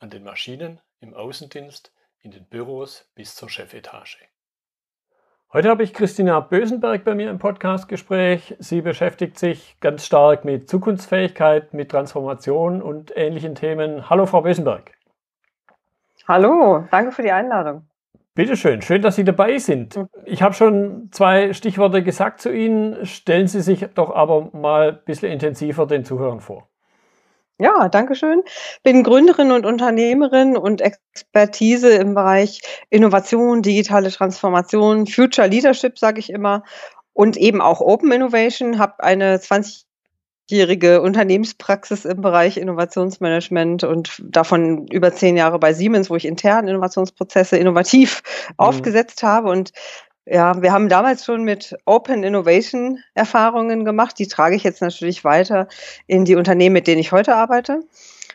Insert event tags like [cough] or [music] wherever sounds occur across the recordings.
an den Maschinen, im Außendienst, in den Büros bis zur Chefetage. Heute habe ich Christina Bösenberg bei mir im Podcastgespräch. Sie beschäftigt sich ganz stark mit Zukunftsfähigkeit, mit Transformation und ähnlichen Themen. Hallo, Frau Bösenberg. Hallo, danke für die Einladung. Bitte schön, schön, dass Sie dabei sind. Ich habe schon zwei Stichworte gesagt zu Ihnen. Stellen Sie sich doch aber mal ein bisschen intensiver den Zuhörern vor. Ja, danke schön. Bin Gründerin und Unternehmerin und Expertise im Bereich Innovation, digitale Transformation, Future Leadership, sage ich immer, und eben auch Open Innovation. Habe eine 20-jährige Unternehmenspraxis im Bereich Innovationsmanagement und davon über zehn Jahre bei Siemens, wo ich intern Innovationsprozesse innovativ mhm. aufgesetzt habe und ja, wir haben damals schon mit Open Innovation Erfahrungen gemacht. Die trage ich jetzt natürlich weiter in die Unternehmen, mit denen ich heute arbeite.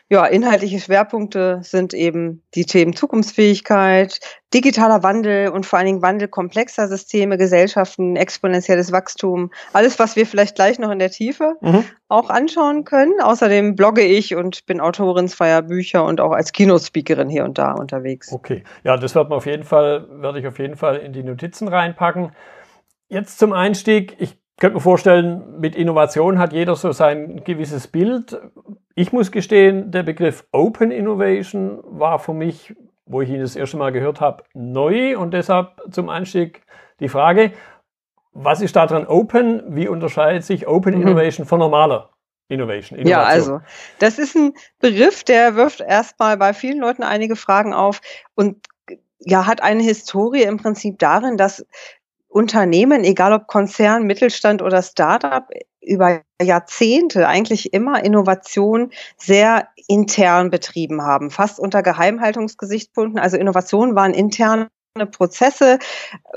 Ja, inhaltliche Schwerpunkte sind eben die Themen Zukunftsfähigkeit, digitaler Wandel und vor allen Dingen Wandel komplexer Systeme, Gesellschaften, exponentielles Wachstum. Alles, was wir vielleicht gleich noch in der Tiefe mhm. auch anschauen können. Außerdem blogge ich und bin Autorin zweier Bücher und auch als Keynote-Speakerin hier und da unterwegs. Okay, ja, das wird man auf jeden Fall, werde ich auf jeden Fall in die Notizen reinpacken. Jetzt zum Einstieg. Ich könnte mir vorstellen, mit Innovation hat jeder so sein gewisses Bild. Ich muss gestehen, der Begriff Open Innovation war für mich, wo ich ihn das erste Mal gehört habe, neu und deshalb zum Einstieg die Frage, was ist daran Open? Wie unterscheidet sich Open mhm. Innovation von normaler Innovation? Innovation? Ja, also das ist ein Begriff, der wirft erstmal bei vielen Leuten einige Fragen auf und ja, hat eine Historie im Prinzip darin, dass Unternehmen, egal ob Konzern, Mittelstand oder Startup, über Jahrzehnte eigentlich immer Innovation sehr intern betrieben haben, fast unter Geheimhaltungsgesichtspunkten. Also Innovationen waren interne Prozesse,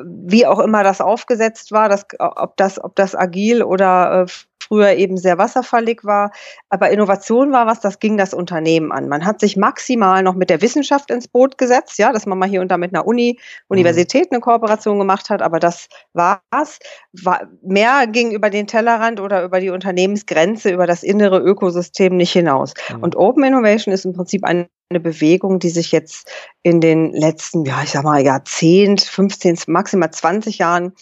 wie auch immer das aufgesetzt war, das, ob das, ob das agil oder äh, früher eben sehr wasserfallig war. Aber Innovation war was, das ging das Unternehmen an. Man hat sich maximal noch mit der Wissenschaft ins Boot gesetzt, ja, dass man mal hier und da mit einer Uni, Universität eine Kooperation gemacht hat, aber das war's. War, mehr ging über den Tellerrand oder über die Unternehmensgrenze, über das innere Ökosystem nicht hinaus. Mhm. Und Open Innovation ist im Prinzip eine eine Bewegung, die sich jetzt in den letzten, ja, ich sag mal, Jahrzehnt, 15, maximal 20 Jahren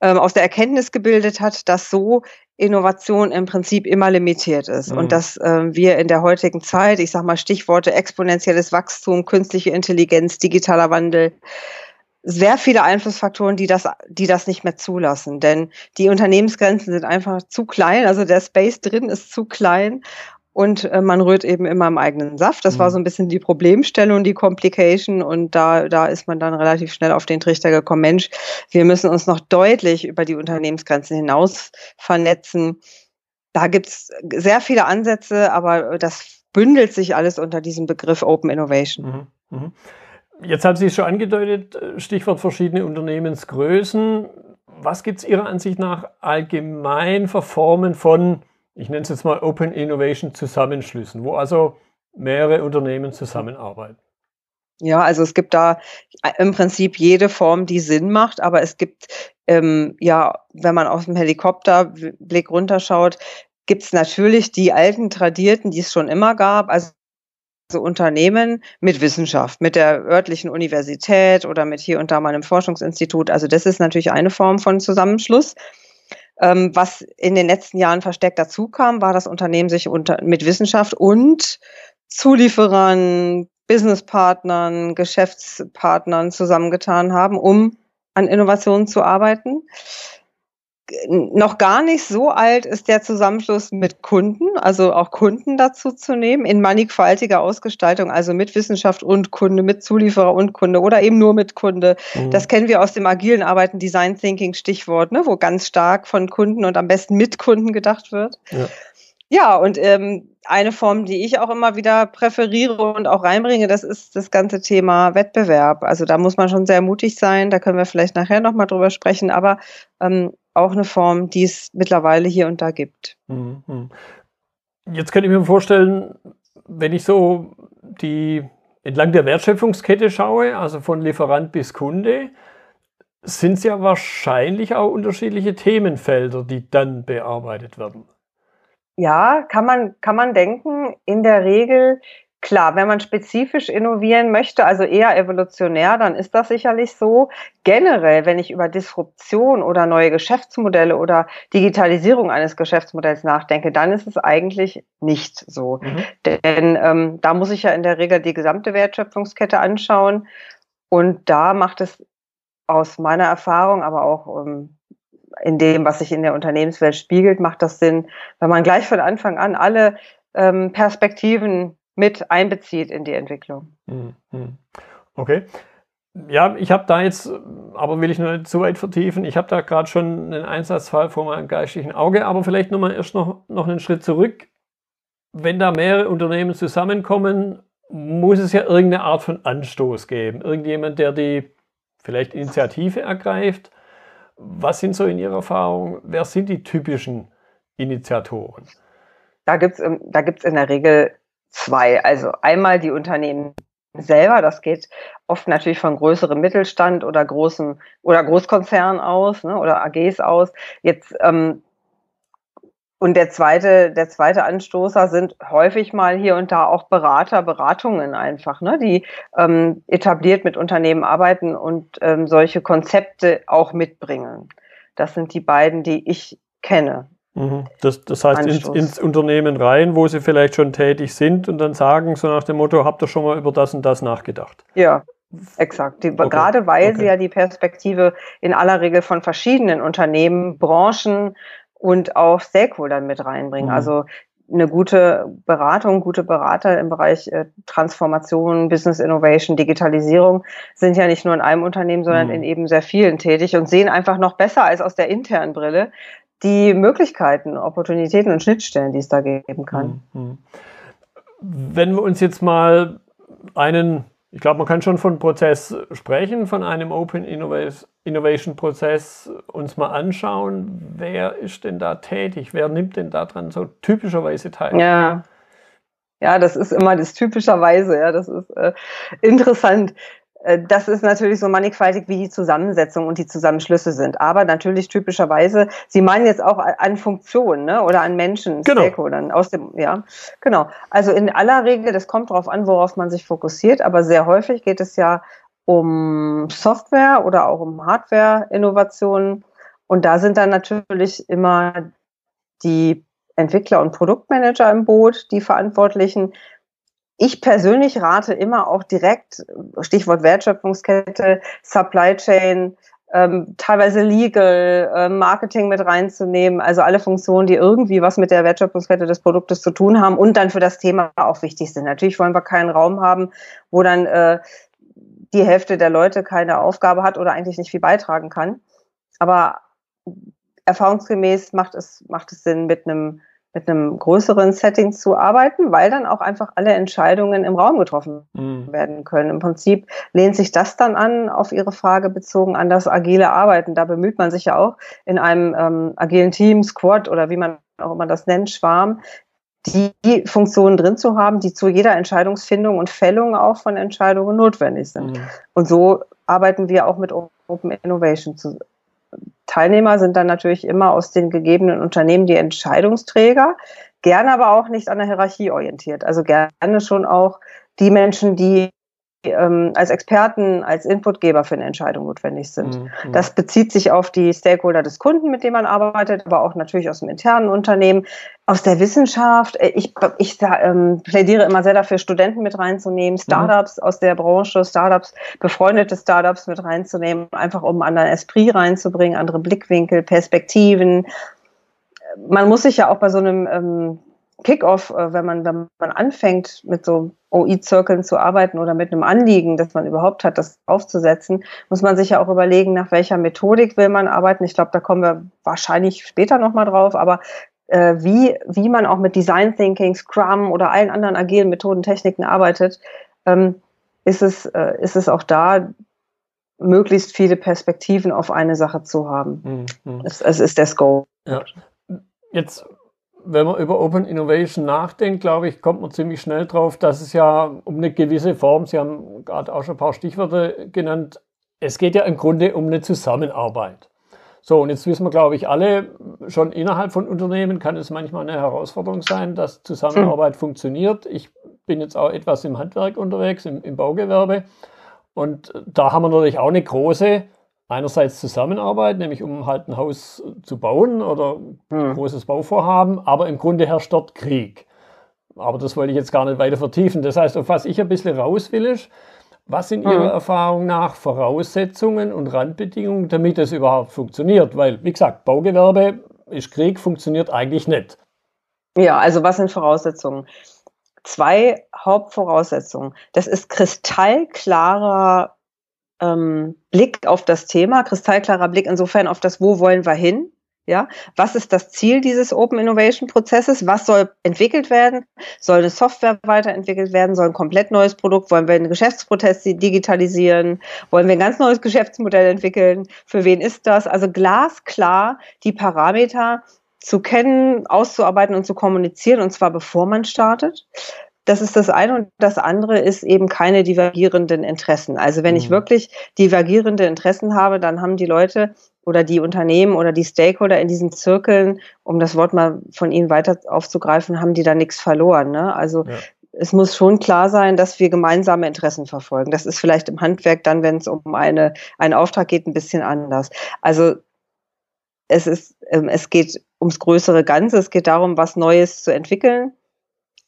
ähm, aus der Erkenntnis gebildet hat, dass so Innovation im Prinzip immer limitiert ist mhm. und dass äh, wir in der heutigen Zeit, ich sage mal Stichworte exponentielles Wachstum, künstliche Intelligenz, digitaler Wandel, sehr viele Einflussfaktoren, die das, die das nicht mehr zulassen. Denn die Unternehmensgrenzen sind einfach zu klein, also der Space drin ist zu klein und äh, man rührt eben immer im eigenen Saft. Das mhm. war so ein bisschen die Problemstellung, die Complication und da, da ist man dann relativ schnell auf den Trichter gekommen, Mensch, wir müssen uns noch deutlich über die Unternehmensgrenzen hinaus vernetzen. Da gibt's sehr viele Ansätze, aber das bündelt sich alles unter diesem Begriff Open Innovation. Mhm. Mhm. Jetzt haben Sie es schon angedeutet, Stichwort verschiedene Unternehmensgrößen. Was gibt es Ihrer Ansicht nach allgemein für Formen von ich nenne es jetzt mal Open Innovation Zusammenschlüssen, wo also mehrere Unternehmen zusammenarbeiten. Ja, also es gibt da im Prinzip jede Form, die Sinn macht, aber es gibt, ähm, ja, wenn man aus dem Helikopterblick runterschaut, gibt es natürlich die alten Tradierten, die es schon immer gab, also Unternehmen mit Wissenschaft, mit der örtlichen Universität oder mit hier und da mal einem Forschungsinstitut. Also das ist natürlich eine Form von Zusammenschluss. Ähm, was in den letzten Jahren verstärkt dazu kam, war, dass Unternehmen sich unter, mit Wissenschaft und Zulieferern, Businesspartnern, Geschäftspartnern zusammengetan haben, um an Innovationen zu arbeiten noch gar nicht so alt ist der Zusammenschluss mit Kunden, also auch Kunden dazu zu nehmen, in mannigfaltiger Ausgestaltung, also mit Wissenschaft und Kunde, mit Zulieferer und Kunde oder eben nur mit Kunde. Mhm. Das kennen wir aus dem agilen Arbeiten, Design Thinking Stichwort, ne, wo ganz stark von Kunden und am besten mit Kunden gedacht wird. Ja. Ja, und ähm, eine Form, die ich auch immer wieder präferiere und auch reinbringe, das ist das ganze Thema Wettbewerb. Also da muss man schon sehr mutig sein, da können wir vielleicht nachher nochmal drüber sprechen, aber ähm, auch eine Form, die es mittlerweile hier und da gibt. Mhm. Jetzt könnte ich mir vorstellen, wenn ich so die entlang der Wertschöpfungskette schaue, also von Lieferant bis Kunde, sind es ja wahrscheinlich auch unterschiedliche Themenfelder, die dann bearbeitet werden. Ja, kann man, kann man denken. In der Regel, klar, wenn man spezifisch innovieren möchte, also eher evolutionär, dann ist das sicherlich so. Generell, wenn ich über Disruption oder neue Geschäftsmodelle oder Digitalisierung eines Geschäftsmodells nachdenke, dann ist es eigentlich nicht so. Mhm. Denn ähm, da muss ich ja in der Regel die gesamte Wertschöpfungskette anschauen. Und da macht es aus meiner Erfahrung, aber auch ähm, in dem, was sich in der Unternehmenswelt spiegelt, macht das Sinn, wenn man gleich von Anfang an alle ähm, Perspektiven mit einbezieht in die Entwicklung. Hm, hm. Okay. Ja, ich habe da jetzt, aber will ich nur nicht zu weit vertiefen, ich habe da gerade schon einen Einsatzfall vor meinem geistigen Auge, aber vielleicht nochmal erst noch, noch einen Schritt zurück. Wenn da mehrere Unternehmen zusammenkommen, muss es ja irgendeine Art von Anstoß geben. Irgendjemand, der die vielleicht Initiative ergreift was sind so in Ihrer Erfahrung, wer sind die typischen Initiatoren? Da gibt es da gibt's in der Regel zwei. Also einmal die Unternehmen selber, das geht oft natürlich von größerem Mittelstand oder großen oder Großkonzernen aus ne, oder AGs aus. Jetzt ähm, und der zweite, der zweite Anstoßer sind häufig mal hier und da auch Berater, Beratungen einfach, ne, die ähm, etabliert mit Unternehmen arbeiten und ähm, solche Konzepte auch mitbringen. Das sind die beiden, die ich kenne. Mhm. Das, das heißt ins, ins, Unternehmen rein, wo sie vielleicht schon tätig sind und dann sagen, so nach dem Motto, habt ihr schon mal über das und das nachgedacht? Ja, Exakt. Die, okay. Gerade weil okay. sie ja die Perspektive in aller Regel von verschiedenen Unternehmen, Branchen, und auch Stakeholdern mit reinbringen. Mhm. Also eine gute Beratung, gute Berater im Bereich äh, Transformation, Business Innovation, Digitalisierung sind ja nicht nur in einem Unternehmen, sondern mhm. in eben sehr vielen tätig und sehen einfach noch besser als aus der internen Brille die Möglichkeiten, Opportunitäten und Schnittstellen, die es da geben kann. Mhm. Wenn wir uns jetzt mal einen ich glaube, man kann schon von Prozess sprechen, von einem Open Innovation Prozess uns mal anschauen. Wer ist denn da tätig? Wer nimmt denn daran so typischerweise teil? Ja. Ja, das ist immer das typischerweise, ja, das ist äh, interessant. Äh, das ist natürlich so mannigfaltig, wie die Zusammensetzung und die Zusammenschlüsse sind. Aber natürlich typischerweise, Sie meinen jetzt auch an Funktionen ne? oder an Menschen, genau. Stakeholdern aus dem, ja, genau. Also in aller Regel, das kommt darauf an, worauf man sich fokussiert, aber sehr häufig geht es ja um Software oder auch um Hardware-Innovationen. Und da sind dann natürlich immer die Entwickler und Produktmanager im Boot, die Verantwortlichen, ich persönlich rate immer auch direkt, Stichwort Wertschöpfungskette, Supply Chain, ähm, teilweise Legal, äh, Marketing mit reinzunehmen, also alle Funktionen, die irgendwie was mit der Wertschöpfungskette des Produktes zu tun haben und dann für das Thema auch wichtig sind. Natürlich wollen wir keinen Raum haben, wo dann äh, die Hälfte der Leute keine Aufgabe hat oder eigentlich nicht viel beitragen kann. Aber erfahrungsgemäß macht es, macht es Sinn, mit einem mit einem größeren Setting zu arbeiten, weil dann auch einfach alle Entscheidungen im Raum getroffen mhm. werden können. Im Prinzip lehnt sich das dann an, auf Ihre Frage bezogen, an das agile Arbeiten. Da bemüht man sich ja auch in einem ähm, agilen Team, Squad oder wie man auch immer das nennt, Schwarm, die Funktionen drin zu haben, die zu jeder Entscheidungsfindung und Fällung auch von Entscheidungen notwendig sind. Mhm. Und so arbeiten wir auch mit Open Innovation zu, Teilnehmer sind dann natürlich immer aus den gegebenen Unternehmen die Entscheidungsträger, gerne aber auch nicht an der Hierarchie orientiert. Also gerne schon auch die Menschen, die ähm, als Experten, als Inputgeber für eine Entscheidung notwendig sind. Mhm. Das bezieht sich auf die Stakeholder des Kunden, mit dem man arbeitet, aber auch natürlich aus dem internen Unternehmen, aus der Wissenschaft. Äh, ich, ich ähm, plädiere immer sehr dafür, Studenten mit reinzunehmen, mhm. Startups mhm. aus der Branche, Startups, befreundete Startups mit reinzunehmen, einfach um einen anderen Esprit reinzubringen, andere Blickwinkel, Perspektiven. Man muss sich ja auch bei so einem ähm, Kickoff, äh, wenn man, wenn man anfängt, mit so OI-Zirkeln zu arbeiten oder mit einem Anliegen, das man überhaupt hat, das aufzusetzen, muss man sich ja auch überlegen, nach welcher Methodik will man arbeiten. Ich glaube, da kommen wir wahrscheinlich später nochmal drauf, aber äh, wie, wie man auch mit Design Thinking, Scrum oder allen anderen agilen Methoden, Techniken arbeitet, ähm, ist, es, äh, ist es auch da, möglichst viele Perspektiven auf eine Sache zu haben. Mhm. Es, es ist der Scope. Ja. Jetzt wenn man über Open Innovation nachdenkt, glaube ich, kommt man ziemlich schnell drauf, dass es ja um eine gewisse Form, Sie haben gerade auch schon ein paar Stichworte genannt, es geht ja im Grunde um eine Zusammenarbeit. So, und jetzt wissen wir, glaube ich, alle, schon innerhalb von Unternehmen kann es manchmal eine Herausforderung sein, dass Zusammenarbeit hm. funktioniert. Ich bin jetzt auch etwas im Handwerk unterwegs, im, im Baugewerbe. Und da haben wir natürlich auch eine große, einerseits Zusammenarbeit, nämlich um halt ein Haus zu bauen oder ein hm. großes Bauvorhaben, aber im Grunde herrscht dort Krieg. Aber das wollte ich jetzt gar nicht weiter vertiefen. Das heißt, auf was ich ein bisschen raus will, ist, was sind Ihrer mhm. Erfahrung nach Voraussetzungen und Randbedingungen, damit es überhaupt funktioniert? Weil, wie gesagt, Baugewerbe ist Krieg, funktioniert eigentlich nicht. Ja, also was sind Voraussetzungen? Zwei Hauptvoraussetzungen. Das ist kristallklarer ähm, Blick auf das Thema, kristallklarer Blick insofern auf das, wo wollen wir hin? Ja, was ist das Ziel dieses Open Innovation Prozesses? Was soll entwickelt werden? Soll eine Software weiterentwickelt werden? Soll ein komplett neues Produkt? Wollen wir einen Geschäftsprozess digitalisieren? Wollen wir ein ganz neues Geschäftsmodell entwickeln? Für wen ist das? Also glasklar die Parameter zu kennen, auszuarbeiten und zu kommunizieren und zwar bevor man startet. Das ist das eine und das andere ist eben keine divergierenden Interessen. Also wenn ich mhm. wirklich divergierende Interessen habe, dann haben die Leute oder die Unternehmen oder die Stakeholder in diesen Zirkeln, um das Wort mal von Ihnen weiter aufzugreifen, haben die da nichts verloren. Ne? Also ja. es muss schon klar sein, dass wir gemeinsame Interessen verfolgen. Das ist vielleicht im Handwerk dann, wenn es um eine, einen Auftrag geht, ein bisschen anders. Also es ist, ähm, es geht ums größere Ganze. Es geht darum, was Neues zu entwickeln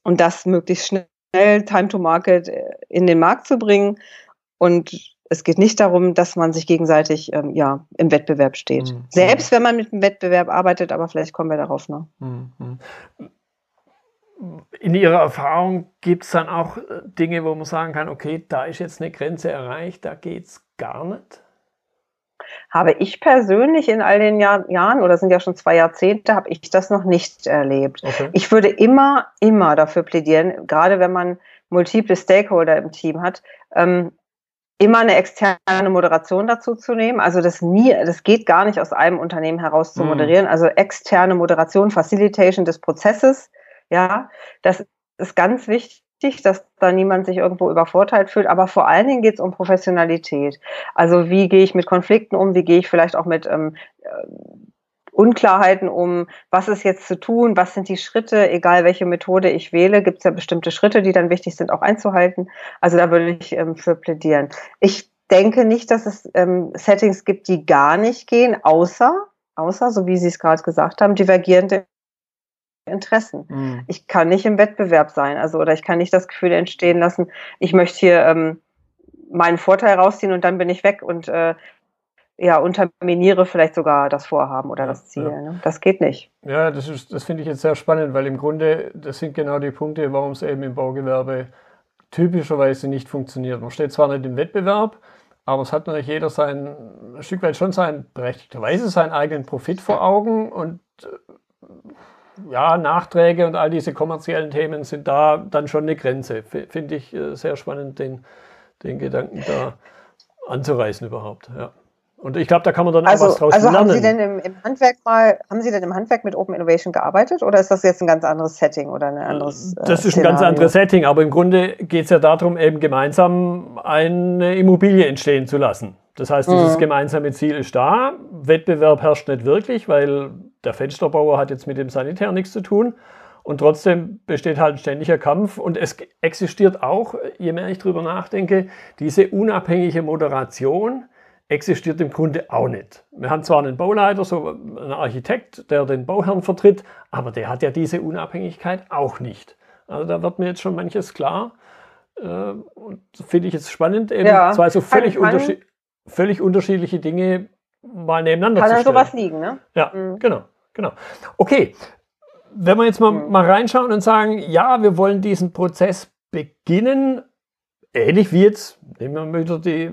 und das möglichst schnell, Time to Market, äh, in den Markt zu bringen. Und es geht nicht darum, dass man sich gegenseitig ähm, ja, im Wettbewerb steht. Mhm. Selbst wenn man mit dem Wettbewerb arbeitet, aber vielleicht kommen wir darauf noch. Mhm. In Ihrer Erfahrung gibt es dann auch äh, Dinge, wo man sagen kann, okay, da ist jetzt eine Grenze erreicht, da geht es gar nicht? Habe ich persönlich in all den Jahr, Jahren, oder sind ja schon zwei Jahrzehnte, habe ich das noch nicht erlebt. Okay. Ich würde immer, immer dafür plädieren, gerade wenn man multiple Stakeholder im Team hat, ähm, immer eine externe Moderation dazu zu nehmen. Also das nie, das geht gar nicht aus einem Unternehmen heraus zu mhm. moderieren. Also externe Moderation, Facilitation des Prozesses, ja, das ist ganz wichtig, dass da niemand sich irgendwo übervorteilt fühlt. Aber vor allen Dingen geht es um Professionalität. Also wie gehe ich mit Konflikten um? Wie gehe ich vielleicht auch mit ähm, Unklarheiten um, was ist jetzt zu tun, was sind die Schritte, egal welche Methode ich wähle, gibt es ja bestimmte Schritte, die dann wichtig sind, auch einzuhalten. Also da würde ich ähm, für plädieren. Ich denke nicht, dass es ähm, Settings gibt, die gar nicht gehen, außer, außer, so wie Sie es gerade gesagt haben, divergierende Interessen. Mhm. Ich kann nicht im Wettbewerb sein, also oder ich kann nicht das Gefühl entstehen lassen, ich möchte hier ähm, meinen Vorteil rausziehen und dann bin ich weg und äh, ja, unterminiere vielleicht sogar das Vorhaben oder das Ziel. Ja. Ne? Das geht nicht. Ja, das, ist, das finde ich jetzt sehr spannend, weil im Grunde, das sind genau die Punkte, warum es eben im Baugewerbe typischerweise nicht funktioniert. Man steht zwar nicht im Wettbewerb, aber es hat natürlich jeder sein, ein Stück weit schon sein, berechtigterweise seinen eigenen Profit vor Augen und äh, ja, Nachträge und all diese kommerziellen Themen sind da dann schon eine Grenze. Finde ich äh, sehr spannend, den, den Gedanken da anzureißen überhaupt. Ja. Und ich glaube, da kann man dann also, auch was draus also lernen. Also haben Sie denn im, im, Handwerk mal, haben Sie denn im Handwerk mit Open Innovation gearbeitet oder ist das jetzt ein ganz anderes Setting oder ein anderes? Äh, das ist Szenario? ein ganz anderes Setting, aber im Grunde geht es ja darum, eben gemeinsam eine Immobilie entstehen zu lassen. Das heißt, dieses mhm. gemeinsame Ziel ist da. Wettbewerb herrscht nicht wirklich, weil der Fensterbauer hat jetzt mit dem Sanitär nichts zu tun. Und trotzdem besteht halt ein ständiger Kampf. Und es existiert auch, je mehr ich drüber nachdenke, diese unabhängige Moderation existiert im Grunde auch nicht. Wir haben zwar einen Bauleiter, so einen Architekt, der den Bauherrn vertritt, aber der hat ja diese Unabhängigkeit auch nicht. Also da wird mir jetzt schon manches klar. Äh, und finde ich jetzt spannend, eben ja, zwei so völlig, kann, unterschied völlig unterschiedliche Dinge mal nebeneinander kann zu stellen. Kann sowas liegen, ne? Ja, mhm. genau, genau. Okay, wenn wir jetzt mal, mhm. mal reinschauen und sagen, ja, wir wollen diesen Prozess beginnen, ähnlich wie jetzt, nehmen wir wieder die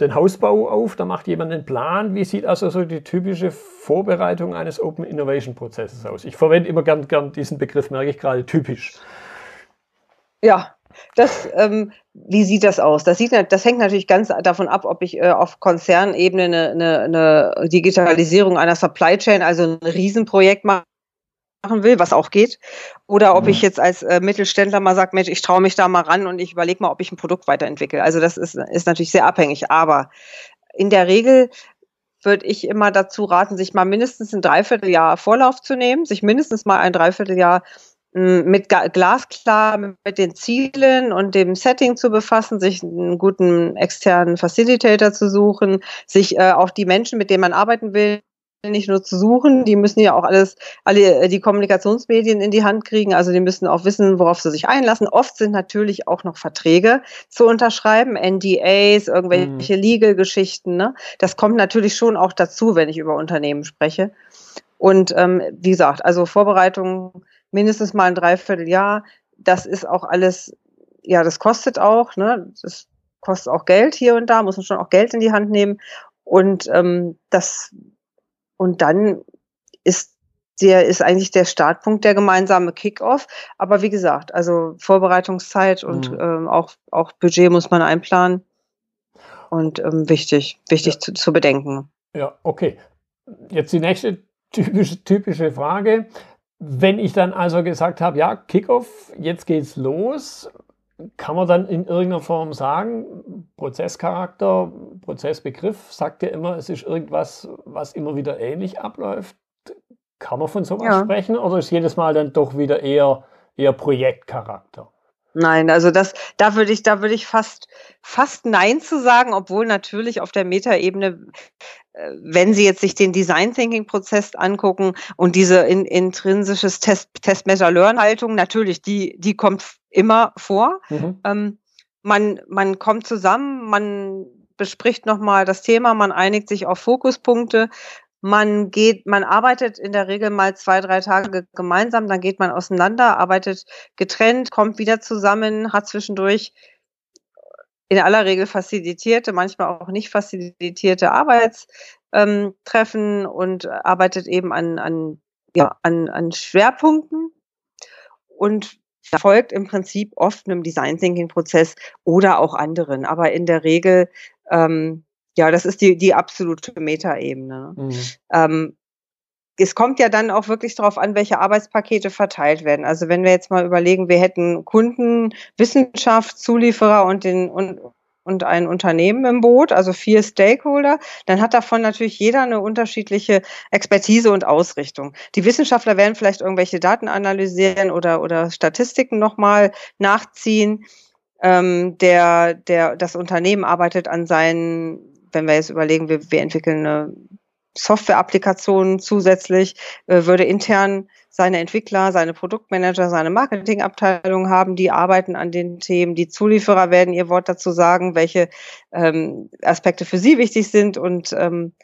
den Hausbau auf, da macht jemand einen Plan. Wie sieht also so die typische Vorbereitung eines Open Innovation Prozesses aus? Ich verwende immer gern, gern diesen Begriff, merke ich gerade, typisch. Ja, das, ähm, wie sieht das aus? Das, sieht, das hängt natürlich ganz davon ab, ob ich äh, auf Konzernebene eine, eine, eine Digitalisierung einer Supply Chain, also ein Riesenprojekt mache machen will, was auch geht, oder ob ich jetzt als äh, Mittelständler mal sage, Mensch, ich traue mich da mal ran und ich überlege mal, ob ich ein Produkt weiterentwickle. Also das ist, ist natürlich sehr abhängig, aber in der Regel würde ich immer dazu raten, sich mal mindestens ein Dreivierteljahr Vorlauf zu nehmen, sich mindestens mal ein Dreivierteljahr mit glasklar mit den Zielen und dem Setting zu befassen, sich einen guten externen Facilitator zu suchen, sich äh, auch die Menschen, mit denen man arbeiten will, nicht nur zu suchen, die müssen ja auch alles, alle äh, die Kommunikationsmedien in die Hand kriegen, also die müssen auch wissen, worauf sie sich einlassen. Oft sind natürlich auch noch Verträge zu unterschreiben, NDAs, irgendwelche mhm. Legal-Geschichten. Ne? Das kommt natürlich schon auch dazu, wenn ich über Unternehmen spreche. Und ähm, wie gesagt, also Vorbereitung mindestens mal ein Dreivierteljahr. Das ist auch alles, ja, das kostet auch, ne? Das kostet auch Geld hier und da, muss man schon auch Geld in die Hand nehmen. Und ähm, das und dann ist der ist eigentlich der Startpunkt der gemeinsame Kickoff. Aber wie gesagt, also Vorbereitungszeit und mhm. ähm, auch, auch Budget muss man einplanen. Und ähm, wichtig, wichtig ja. zu, zu bedenken. Ja, okay. Jetzt die nächste typische, typische Frage. Wenn ich dann also gesagt habe, ja, Kickoff, jetzt geht's los, kann man dann in irgendeiner Form sagen, Prozesscharakter, Prozessbegriff sagt ja immer, es ist irgendwas, was immer wieder ähnlich abläuft. Kann man von sowas ja. sprechen oder ist jedes Mal dann doch wieder eher, eher Projektcharakter? Nein, also das, da würde ich, da würde ich fast, fast Nein zu sagen, obwohl natürlich auf der Metaebene, äh, wenn Sie jetzt sich den Design Thinking Prozess angucken und diese in, intrinsisches Test, Test Measure Learn Haltung, natürlich, die, die kommt immer vor. Mhm. Ähm, man, man kommt zusammen, man bespricht nochmal das Thema, man einigt sich auf Fokuspunkte, man geht, man arbeitet in der Regel mal zwei, drei Tage gemeinsam, dann geht man auseinander, arbeitet getrennt, kommt wieder zusammen, hat zwischendurch in aller Regel facilitierte, manchmal auch nicht facilitierte Arbeitstreffen ähm, und arbeitet eben an, an, ja, an, an Schwerpunkten und folgt im Prinzip oft einem Design Thinking Prozess oder auch anderen. Aber in der Regel ähm, ja, das ist die, die absolute Metaebene. Mhm. Ähm, es kommt ja dann auch wirklich darauf an, welche Arbeitspakete verteilt werden. Also wenn wir jetzt mal überlegen, wir hätten Kunden, Wissenschaft, Zulieferer und den und und ein Unternehmen im Boot, also vier Stakeholder, dann hat davon natürlich jeder eine unterschiedliche Expertise und Ausrichtung. Die Wissenschaftler werden vielleicht irgendwelche Daten analysieren oder, oder Statistiken nochmal nachziehen. Ähm, der, der, das Unternehmen arbeitet an seinen wenn wir jetzt überlegen, wir, wir entwickeln eine Software-Applikation zusätzlich, äh, würde intern seine Entwickler, seine Produktmanager, seine Marketingabteilung haben, die arbeiten an den Themen. Die Zulieferer werden ihr Wort dazu sagen, welche ähm, Aspekte für sie wichtig sind und ähm,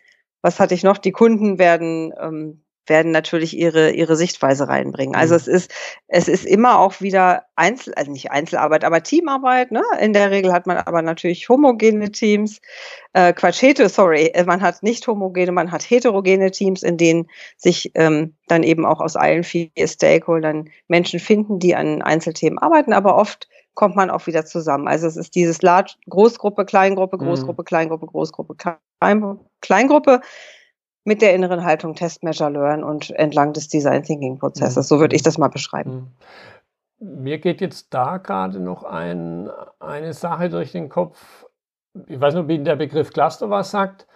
was hatte ich noch? Die Kunden werden ähm, werden natürlich ihre, ihre Sichtweise reinbringen. Also mhm. es ist, es ist immer auch wieder Einzel, also nicht Einzelarbeit, aber Teamarbeit, ne? In der Regel hat man aber natürlich homogene Teams, äh, Quatsch, heter, sorry, äh, man hat nicht homogene, man hat heterogene Teams, in denen sich ähm, dann eben auch aus allen vier Stakeholdern Menschen finden, die an Einzelthemen arbeiten, aber oft kommt man auch wieder zusammen. Also es ist dieses Large, Großgruppe, Kleingruppe, Großgruppe, mhm. Kleingruppe, Großgruppe, Kleingruppe mit der inneren Haltung Test, Measure, Learn und entlang des Design Thinking Prozesses. So würde ich das mal beschreiben. Mhm. Mir geht jetzt da gerade noch ein, eine Sache durch den Kopf. Ich weiß nicht, ob Ihnen der Begriff Cluster was sagt.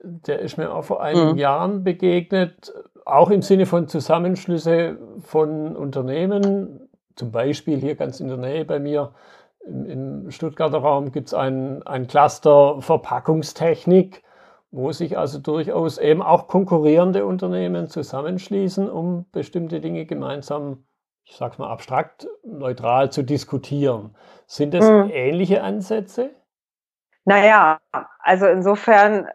Der ist mir auch vor einigen mhm. Jahren begegnet, auch im Sinne von Zusammenschlüsse von Unternehmen. Zum Beispiel hier ganz in der Nähe bei mir im, im Stuttgarter Raum gibt es ein, ein Cluster Verpackungstechnik wo sich also durchaus eben auch konkurrierende Unternehmen zusammenschließen, um bestimmte Dinge gemeinsam, ich sag's mal abstrakt, neutral zu diskutieren. Sind das mhm. ähnliche Ansätze? Naja, also insofern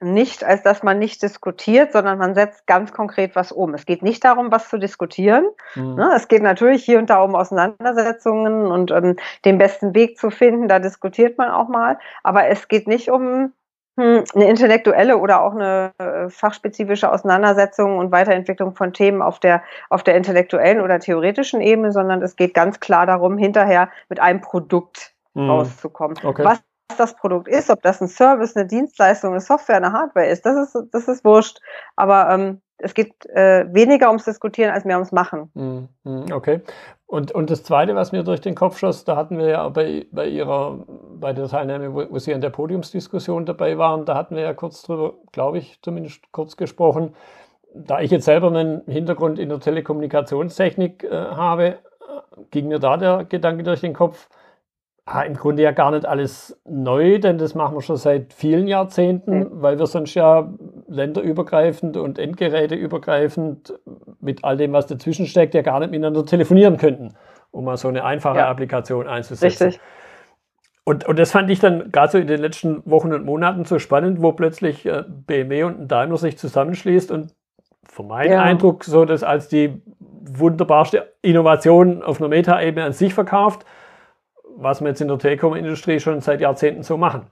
nicht, als dass man nicht diskutiert, sondern man setzt ganz konkret was um. Es geht nicht darum, was zu diskutieren. Mhm. Es geht natürlich hier und da um Auseinandersetzungen und um, den besten Weg zu finden. Da diskutiert man auch mal. Aber es geht nicht um hm, eine intellektuelle oder auch eine äh, fachspezifische Auseinandersetzung und Weiterentwicklung von Themen auf der, auf der intellektuellen oder theoretischen Ebene, sondern es geht ganz klar darum, hinterher mit einem Produkt mhm. rauszukommen. Okay. Was das Produkt ist, ob das ein Service, eine Dienstleistung, eine Software, eine Hardware ist, das ist, das ist wurscht. Aber ähm, es geht äh, weniger ums Diskutieren als mehr ums Machen. Hm, hm, okay. Und, und das Zweite, was mir durch den Kopf schoss, da hatten wir ja bei, bei Ihrer, bei der Teilnahme, wo, wo Sie in der Podiumsdiskussion dabei waren, da hatten wir ja kurz drüber, glaube ich, zumindest kurz gesprochen. Da ich jetzt selber einen Hintergrund in der Telekommunikationstechnik äh, habe, äh, ging mir da der Gedanke durch den Kopf, Ah, im Grunde ja gar nicht alles neu, denn das machen wir schon seit vielen Jahrzehnten, mhm. weil wir sonst ja länderübergreifend und endgeräteübergreifend mit all dem, was dazwischen steckt, ja gar nicht miteinander telefonieren könnten, um mal so eine einfache ja. Applikation einzusetzen. Richtig. Und, und das fand ich dann gerade so in den letzten Wochen und Monaten so spannend, wo plötzlich äh, BMW und ein Daimler sich zusammenschließt und von meinem ja. Eindruck so das als die wunderbarste Innovation auf einer Meta-Ebene an sich verkauft was wir jetzt in der Telekom-Industrie schon seit Jahrzehnten so machen.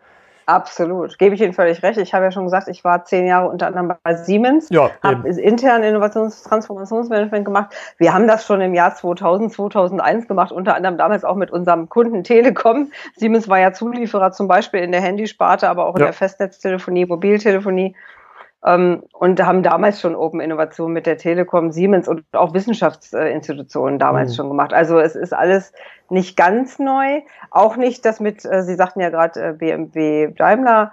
Absolut, gebe ich Ihnen völlig recht. Ich habe ja schon gesagt, ich war zehn Jahre unter anderem bei Siemens, ja, habe intern Innovations- Transformationsmanagement gemacht. Wir haben das schon im Jahr 2000, 2001 gemacht, unter anderem damals auch mit unserem Kunden Telekom. Siemens war ja Zulieferer zum Beispiel in der Handysparte, aber auch in ja. der Festnetztelefonie, Mobiltelefonie und haben damals schon Open Innovation mit der Telekom, Siemens und auch Wissenschaftsinstitutionen damals mhm. schon gemacht. Also es ist alles nicht ganz neu. Auch nicht das mit, äh, Sie sagten ja gerade äh, BMW Daimler,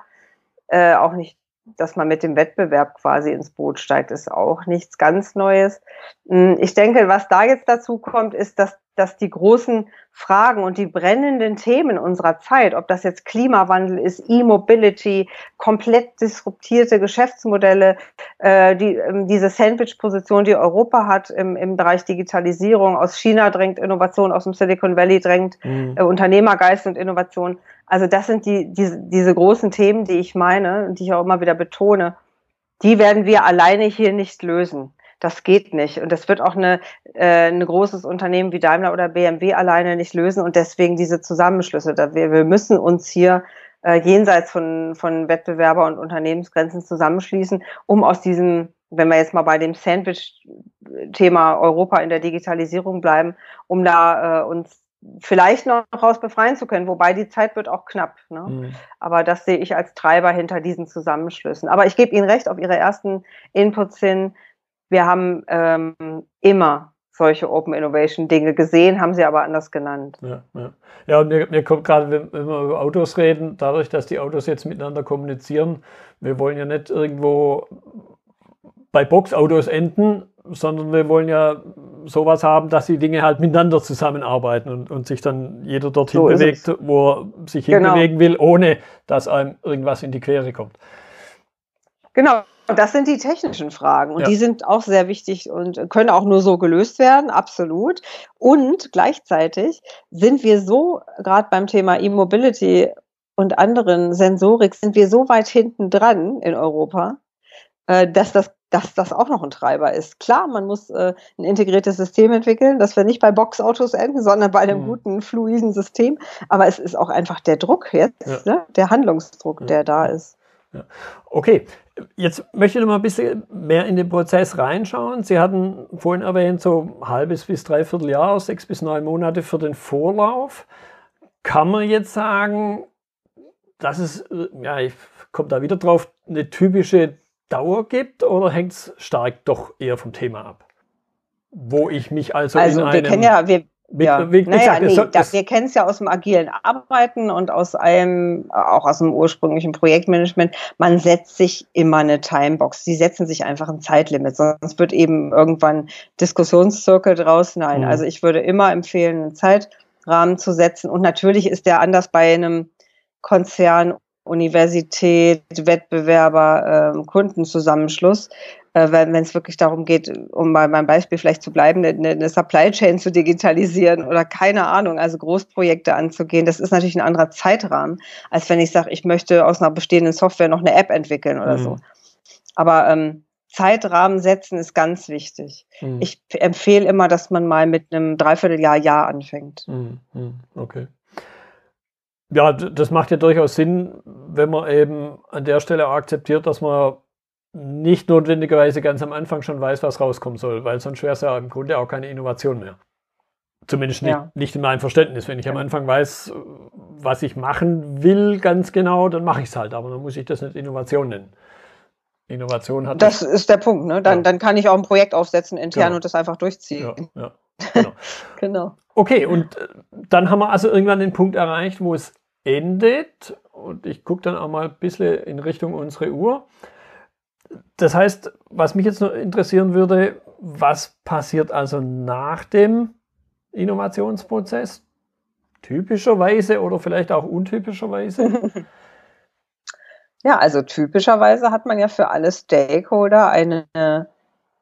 äh, auch nicht, dass man mit dem Wettbewerb quasi ins Boot steigt, ist auch nichts ganz Neues. Hm, ich denke, was da jetzt dazu kommt, ist, dass dass die großen Fragen und die brennenden Themen unserer Zeit, ob das jetzt Klimawandel ist, E-Mobility, komplett disruptierte Geschäftsmodelle, äh, die, ähm, diese Sandwich-Position, die Europa hat im, im Bereich Digitalisierung, aus China drängt Innovation, aus dem Silicon Valley drängt mhm. äh, Unternehmergeist und Innovation. Also das sind die, diese, diese großen Themen, die ich meine und die ich auch immer wieder betone. Die werden wir alleine hier nicht lösen. Das geht nicht. Und das wird auch eine, äh, ein großes Unternehmen wie Daimler oder BMW alleine nicht lösen. Und deswegen diese Zusammenschlüsse. Wir, wir müssen uns hier äh, jenseits von, von Wettbewerber und Unternehmensgrenzen zusammenschließen, um aus diesem, wenn wir jetzt mal bei dem Sandwich-Thema Europa in der Digitalisierung bleiben, um da äh, uns vielleicht noch raus befreien zu können, wobei die Zeit wird auch knapp. Ne? Mhm. Aber das sehe ich als Treiber hinter diesen Zusammenschlüssen. Aber ich gebe Ihnen recht auf Ihre ersten Inputs hin. Wir haben ähm, immer solche Open Innovation Dinge gesehen, haben sie aber anders genannt. Ja, ja. ja und mir, mir kommt gerade, wenn, wenn, wir über Autos reden, dadurch, dass die Autos jetzt miteinander kommunizieren, wir wollen ja nicht irgendwo bei Boxautos enden, sondern wir wollen ja sowas haben, dass die Dinge halt miteinander zusammenarbeiten und, und sich dann jeder dorthin so bewegt, wo er sich genau. hinbewegen will, ohne dass einem irgendwas in die Quere kommt. Genau, das sind die technischen Fragen und ja. die sind auch sehr wichtig und können auch nur so gelöst werden, absolut. Und gleichzeitig sind wir so, gerade beim Thema E-Mobility und anderen Sensorik, sind wir so weit hinten dran in Europa, äh, dass das dass das auch noch ein Treiber ist. Klar, man muss äh, ein integriertes System entwickeln, dass wir nicht bei Boxautos enden, sondern bei einem mhm. guten, fluiden System. Aber es ist auch einfach der Druck jetzt, ja. ne? der Handlungsdruck, ja. der da ist. Ja. Okay, jetzt möchte ich noch mal ein bisschen mehr in den Prozess reinschauen. Sie hatten vorhin erwähnt, so ein halbes bis dreiviertel Jahr, sechs bis neun Monate für den Vorlauf. Kann man jetzt sagen, dass es, ja, ich komme da wieder drauf, eine typische Dauer gibt oder hängt es stark doch eher vom Thema ab? Wo ich mich also, also in wir einem... Kennen ja, wir, mit, ja. wie, naja, nee, wir kennen es ja aus dem agilen Arbeiten und aus einem, auch aus dem ursprünglichen Projektmanagement. Man setzt sich immer eine Timebox. Sie setzen sich einfach ein Zeitlimit, sonst wird eben irgendwann Diskussionszirkel draus. Nein, mhm. also ich würde immer empfehlen, einen Zeitrahmen zu setzen. Und natürlich ist der anders bei einem Konzern Universität, Wettbewerber, äh, Kundenzusammenschluss, äh, wenn es wirklich darum geht, um bei meinem Beispiel vielleicht zu bleiben, eine, eine Supply Chain zu digitalisieren oder keine Ahnung, also Großprojekte anzugehen, das ist natürlich ein anderer Zeitrahmen, als wenn ich sage, ich möchte aus einer bestehenden Software noch eine App entwickeln oder mhm. so. Aber ähm, Zeitrahmen setzen ist ganz wichtig. Mhm. Ich empfehle immer, dass man mal mit einem Dreivierteljahr, Jahr anfängt. Mhm. mhm. Okay. Ja, das macht ja durchaus Sinn, wenn man eben an der Stelle akzeptiert, dass man nicht notwendigerweise ganz am Anfang schon weiß, was rauskommen soll, weil sonst wäre es ja im Grunde auch keine Innovation mehr. Zumindest nicht, ja. nicht in meinem Verständnis. Wenn ich am Anfang weiß, was ich machen will, ganz genau, dann mache ich es halt. Aber dann muss ich das nicht Innovation nennen. Innovation hat. Das ist der Punkt, ne? Dann, ja. dann kann ich auch ein Projekt aufsetzen intern genau. und das einfach durchziehen. Ja, ja. [laughs] Genau. genau. Okay, und äh, dann haben wir also irgendwann den Punkt erreicht, wo es endet. Und ich gucke dann auch mal ein bisschen in Richtung unsere Uhr. Das heißt, was mich jetzt noch interessieren würde, was passiert also nach dem Innovationsprozess? Typischerweise oder vielleicht auch untypischerweise? [laughs] Ja, also typischerweise hat man ja für alle Stakeholder eine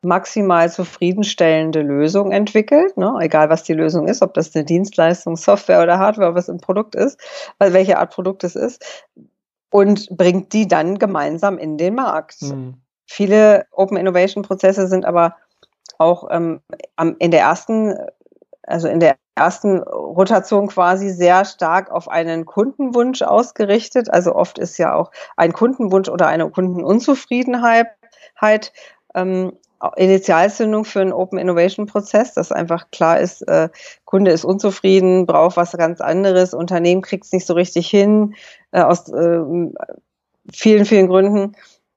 maximal zufriedenstellende Lösung entwickelt, ne? egal was die Lösung ist, ob das eine Dienstleistung, Software oder Hardware, was ein Produkt ist, weil welche Art Produkt es ist, und bringt die dann gemeinsam in den Markt. Mhm. Viele Open Innovation Prozesse sind aber auch ähm, in der ersten, also in der ersten Rotation quasi sehr stark auf einen Kundenwunsch ausgerichtet. Also oft ist ja auch ein Kundenwunsch oder eine Kundenunzufriedenheit ähm, Initialzündung für einen Open Innovation Prozess, dass einfach klar ist, äh, Kunde ist unzufrieden, braucht was ganz anderes, Unternehmen kriegt es nicht so richtig hin, äh, aus äh, vielen, vielen Gründen.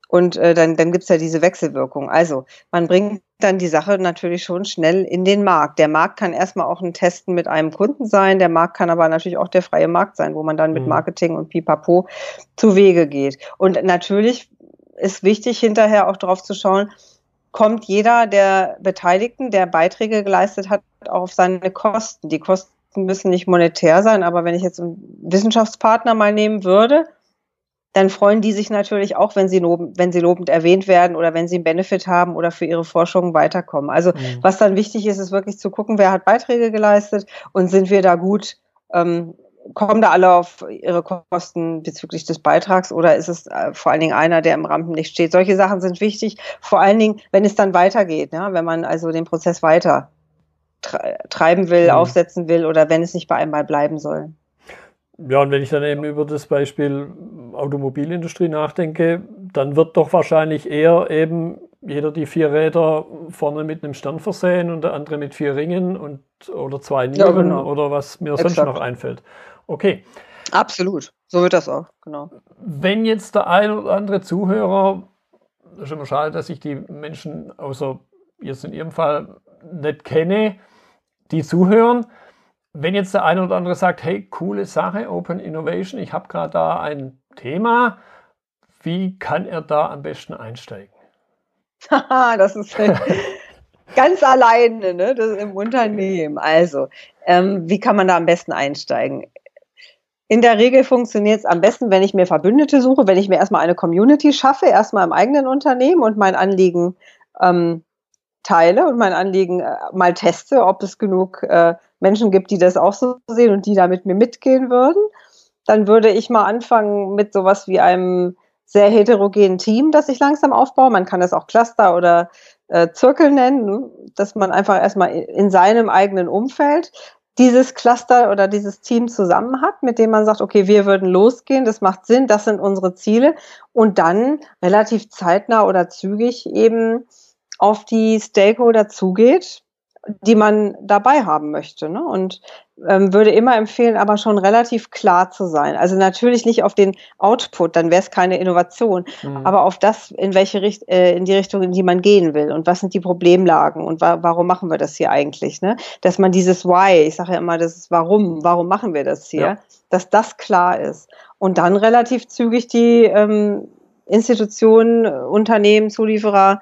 Und äh, dann, dann gibt es ja diese Wechselwirkung. Also man bringt dann die Sache natürlich schon schnell in den Markt. Der Markt kann erstmal auch ein Testen mit einem Kunden sein, der Markt kann aber natürlich auch der freie Markt sein, wo man dann mit mhm. Marketing und Pipapo zu Wege geht. Und natürlich ist wichtig, hinterher auch drauf zu schauen, kommt jeder der Beteiligten, der Beiträge geleistet hat, auch auf seine Kosten. Die Kosten müssen nicht monetär sein, aber wenn ich jetzt einen Wissenschaftspartner mal nehmen würde, dann freuen die sich natürlich auch, wenn sie, lobend, wenn sie lobend erwähnt werden oder wenn sie einen Benefit haben oder für ihre Forschung weiterkommen. Also mhm. was dann wichtig ist, ist wirklich zu gucken, wer hat Beiträge geleistet und sind wir da gut, ähm, kommen da alle auf ihre Kosten bezüglich des Beitrags oder ist es äh, vor allen Dingen einer, der im Rampenlicht steht? Solche Sachen sind wichtig, vor allen Dingen, wenn es dann weitergeht, ja? wenn man also den Prozess weiter treiben will, mhm. aufsetzen will oder wenn es nicht bei einmal bleiben soll. Ja, und wenn ich dann eben über das Beispiel Automobilindustrie nachdenke, dann wird doch wahrscheinlich eher eben jeder die vier Räder vorne mit einem Stern versehen und der andere mit vier Ringen und oder zwei Nieren ja, genau. oder was mir Exakt. sonst noch einfällt. Okay. Absolut. So wird das auch, genau. Wenn jetzt der ein oder andere Zuhörer, das ist immer schade, dass ich die Menschen außer jetzt in Ihrem Fall nicht kenne, die zuhören, wenn jetzt der eine oder andere sagt, hey, coole Sache, Open Innovation, ich habe gerade da ein Thema, wie kann er da am besten einsteigen? [laughs] das ist [laughs] ganz alleine ne? das im Unternehmen. Also, ähm, wie kann man da am besten einsteigen? In der Regel funktioniert es am besten, wenn ich mir Verbündete suche, wenn ich mir erstmal eine Community schaffe, erstmal im eigenen Unternehmen und mein Anliegen ähm, teile und mein Anliegen äh, mal teste, ob es genug äh, Menschen gibt, die das auch so sehen und die da mit mir mitgehen würden. Dann würde ich mal anfangen mit sowas wie einem sehr heterogenen Team, das ich langsam aufbaue. Man kann das auch Cluster oder äh, Zirkel nennen, ne? dass man einfach erstmal in seinem eigenen Umfeld dieses Cluster oder dieses Team zusammen hat, mit dem man sagt, okay, wir würden losgehen, das macht Sinn, das sind unsere Ziele und dann relativ zeitnah oder zügig eben auf die Stakeholder zugeht, die man dabei haben möchte. Ne? Und würde immer empfehlen, aber schon relativ klar zu sein. Also natürlich nicht auf den Output, dann wäre es keine Innovation, mhm. aber auf das, in welche Richt äh, in die Richtung, in die man gehen will und was sind die Problemlagen und wa warum machen wir das hier eigentlich? Ne? Dass man dieses Why, ich sage ja immer, das ist Warum, warum machen wir das hier, ja. dass das klar ist und dann relativ zügig die ähm, Institutionen, Unternehmen, Zulieferer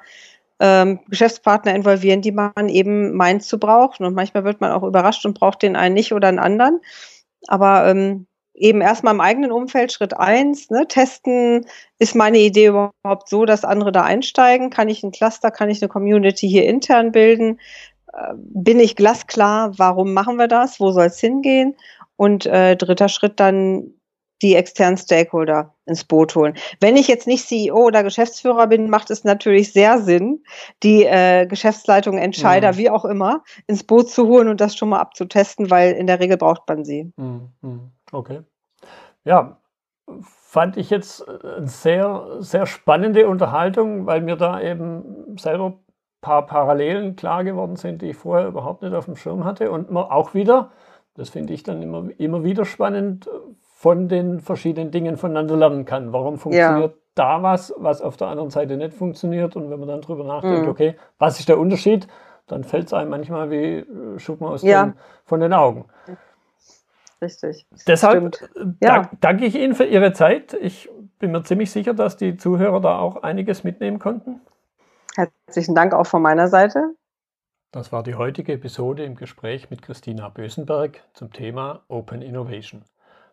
ähm, Geschäftspartner involvieren, die man eben meint zu brauchen. Und manchmal wird man auch überrascht und braucht den einen nicht oder einen anderen. Aber ähm, eben erstmal im eigenen Umfeld Schritt eins, ne, testen, ist meine Idee überhaupt so, dass andere da einsteigen? Kann ich ein Cluster, kann ich eine Community hier intern bilden? Äh, bin ich glasklar, warum machen wir das? Wo soll es hingehen? Und äh, dritter Schritt dann die externen Stakeholder ins Boot holen. Wenn ich jetzt nicht CEO oder Geschäftsführer bin, macht es natürlich sehr Sinn, die äh, Geschäftsleitung, Entscheider, mhm. wie auch immer, ins Boot zu holen und das schon mal abzutesten, weil in der Regel braucht man sie. Mhm. mhm. Okay. Ja, fand ich jetzt eine sehr, sehr spannende Unterhaltung, weil mir da eben selber ein paar Parallelen klar geworden sind, die ich vorher überhaupt nicht auf dem Schirm hatte. Und auch wieder, das finde ich dann immer, immer wieder spannend, von den verschiedenen Dingen voneinander lernen kann. Warum funktioniert ja. da was, was auf der anderen Seite nicht funktioniert? Und wenn man dann drüber nachdenkt, mhm. okay, was ist der Unterschied? Dann fällt es einem manchmal wie äh, Schuppen aus ja. den, von den Augen. Richtig. Deshalb äh, ja. danke ich Ihnen für Ihre Zeit. Ich bin mir ziemlich sicher, dass die Zuhörer da auch einiges mitnehmen konnten. Herzlichen Dank auch von meiner Seite. Das war die heutige Episode im Gespräch mit Christina Bösenberg zum Thema Open Innovation.